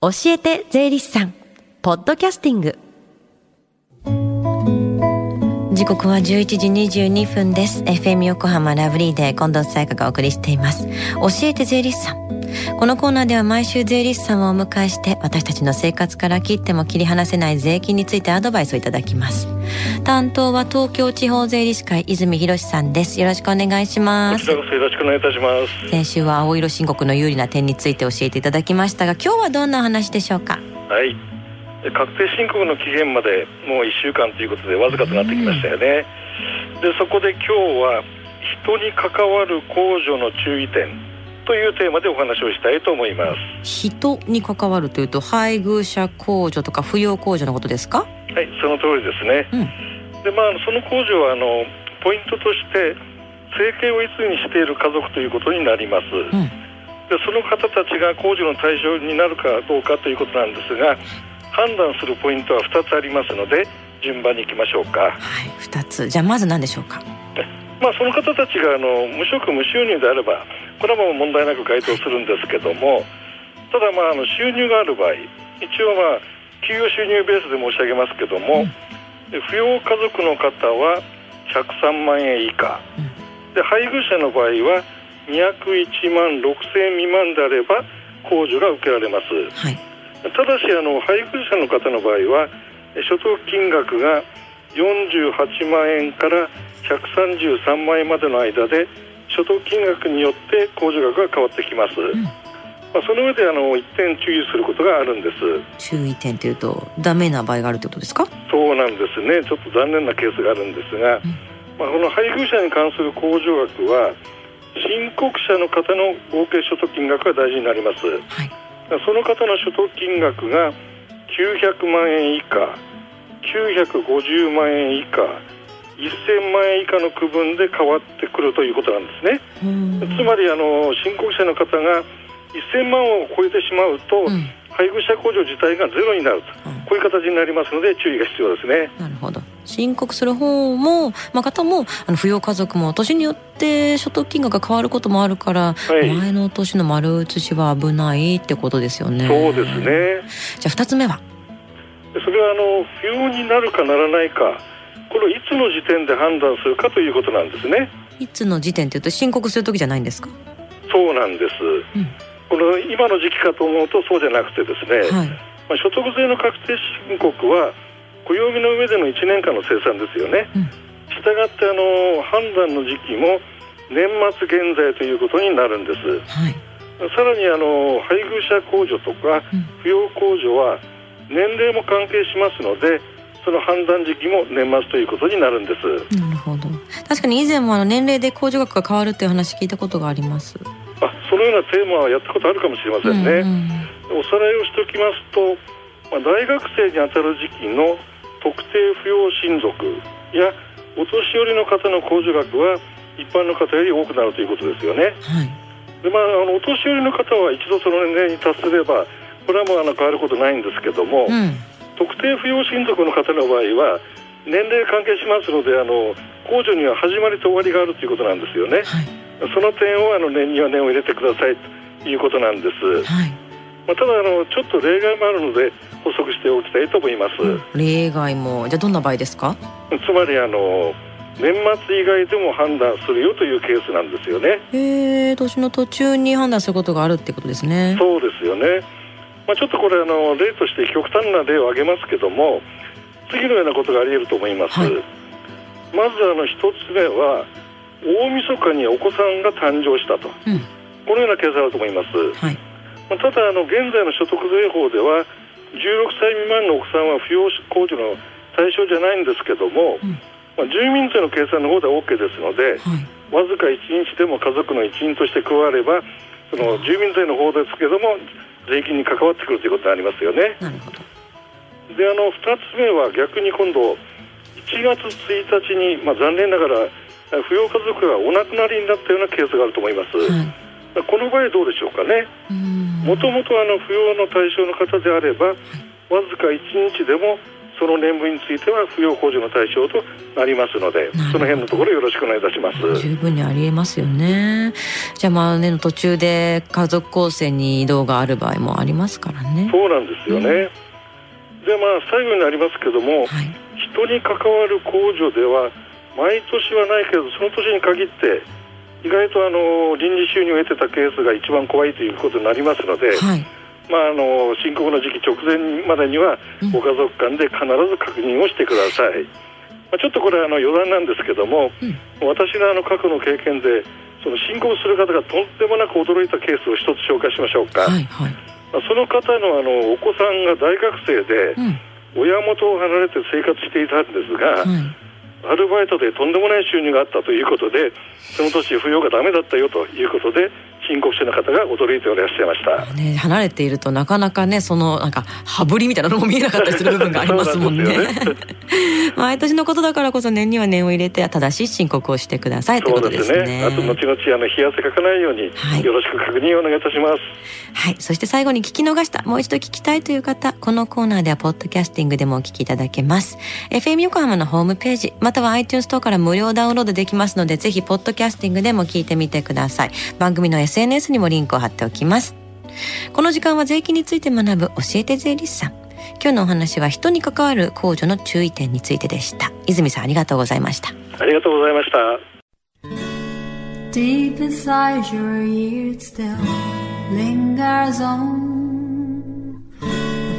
教えて税理士さん。ポッドキャスティング。時刻は11時22分です。FM 横浜ラブリーで近藤沙耶香がお送りしています。教えて税理士さん。このコーナーでは毎週税理士さんをお迎えして私たちの生活から切っても切り離せない税金についてアドバイスをいただきます。担当は東京地方税理士会泉博さんです。よろしくお願いします。こちらこそよろしくお願いいたします。先週は青色申告の有利な点について教えていただきましたが今日はどんな話でしょうか？はい。確定申告の期限までもう1週間ということでわずかとなってきましたよね、でそこで今日は人に関わる控除の注意点というテーマでお話をしたいと思います。人に関わるというと配偶者控除とか扶養控除のことですか？はいその通りですね、うん、でまあその控除はあのポイントとして生計をいつにしている家族ということになります、うん、でその方たちが控除の対象になるかどうかということなんですが判断するポイントは2つありますので順番に行きましょうか。はい2つ。じゃあまず何でしょうか？まあその方たちがあの無職無収入であればこれはもう問題なく該当するんですけどもただまああの収入がある場合一応まあ給与収入ベースで申し上げますけども、うん、扶養家族の方は103万円以下、うん、で配偶者の場合は201万6000円未満であれば控除が受けられます、はい、ただしあの配偶者の方の場合は所得金額が48万円から133万円までの間で所得金額によって控除額が変わってきます、うん、まあ、その上であの一点注意することがあるんです。注意点というとダメな場合があるということですか？そうなんですね。ちょっと残念なケースがあるんですが、うん、まあ、この配偶者に関する控除額は申告者の方の合計所得金額が大事になります、はい、その方の所得金額が900万円以下950万円以下1000万円以下の区分で変わってくるということなんですね。つまりあの申告者の方が1000万を超えてしまうと、うん、配偶者控除自体がゼロになると、うん、こういう形になりますので注意が必要ですね。なるほど。申告する方も、まあ、方もあの扶養家族も年によって所得金額が変わることもあるから、はい、前の年の丸写しは危ないってことですよね。そうですね。じゃあ2つ目は？それはあの扶養になるかならないかこれをいつの時点で判断するかということなんですね。いつの時点というと申告する時じゃないんですか？そうなんです、うん、この今の時期かと思うとそうじゃなくてですね、はい、まあ、所得税の確定申告は暦の上での1年間の生産ですよね、うん、したがってあの判断の時期も年末現在ということになるんです、はい、さらにあの配偶者控除とか扶養控除は年齢も関係しますのでその判断時期も年末ということになるんです。なるほど。確かに以前もあの年齢で控除額が変わるっていう話聞いたことがあります。あそのようなテーマはやったことあるかもしれませんね、うんうん、おさらいをしておきますと、まあ、大学生にあたる時期の特定扶養親族やお年寄りの方の控除額は一般の方より多くなるということですよね、はい、でまあ、あのお年寄りの方は一度その年齢に達すればこれはもうあの変わることないんですけども、うん特定扶養親族の方の場合は年齢関係しますのであの控除には始まりと終わりがあるということなんですよね、はい、その点をあの年には年を入れてくださいということなんです、はい、まあ、ただあのちょっと例外もあるので補足しておきたいと思います、うん、例外も。じゃあどんな場合ですか？つまりあの年末以外でも判断するよというケースなんですよね。へえ年の途中に判断することがあるってことですね。そうですよねまあ、ちょっとこれあの例として極端な例を挙げますけども次のようなことがあり得ると思います、はい、まずあの一つ目は大晦日にお子さんが誕生したと、うん、このようなケースあると思います、はい、まあ、ただあの現在の所得税法では16歳未満のお子さんは扶養控除の対象じゃないんですけども、うん、まあ、住民税の計算の方では OK ですので、はい、わずか1日でも家族の一員として加わればその住民税の方ですけども税金に関わってくるということになりますよね。であの2つ目は逆に今度1月1日に、まあ、残念ながら扶養家族がお亡くなりになったようなケースがあると思います。はい、この場合どうでしょうかね。もともと扶養の対象の方であれば、わずか1日でもその年分については扶養控除の対象となりますのでその辺のところよろしくお願いいたします。十分にありえますよね。じゃあまあね途中で家族構成に移動がある場合もありますからね。そうなんですよね、うん、でまあ最後になりますけども、はい、人に関わる控除では毎年はないけどその年に限って意外とあの臨時収入を得てたケースが一番怖いということになりますので、はいまあ、あの申告の時期直前までにはご家族間で必ず確認をしてください、まあ、ちょっとこれあの余談なんですけども、うん、私のあの過去の経験でその申告する方がとんでもなく驚いたケースを一つ紹介しましょうか、はいはい、まあ、その方のあのお子さんが大学生で、親元を離れて生活していたんですが、アルバイトでとんでもない収入があったということでその年扶養がダメだったよということで申告者の方が驚いておらっしゃいました、ね、離れているとなかなかねそのなんか羽振りみたいなのも見えなかったりする部分がありますもんね。ね、毎年のことだからこそ年には年を入れて正しい申告をしてくださいということですね。あと後々あの冷や汗かかないように、よろしく確認をお願いいたします。はい。そして最後に聞き逃したもう一度聞きたいという方このコーナーではポッドキャスティングでもお聞きいただけます。FM 横浜のホームページまたは iTunes ストアから無料ダウンロードできますのでぜひポッドキャスティングでも聞いてみてください。番組の SNS にもリンクを貼っておきます。この時間は税金について学ぶ教えて税理士さん。今日のお話は人に関わる控除の注意点についてでした。泉さんありがとうございました。ありがとうございました。Deep inside your ears still lingers on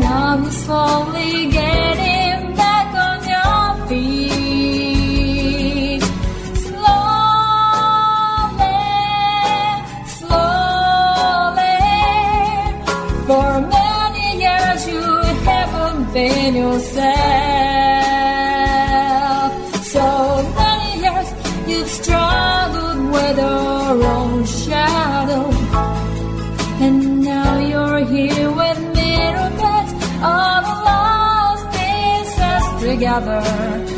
Now you're slowly getting back on your feet. Slowly, slowly. For many years you haven't been yourself. other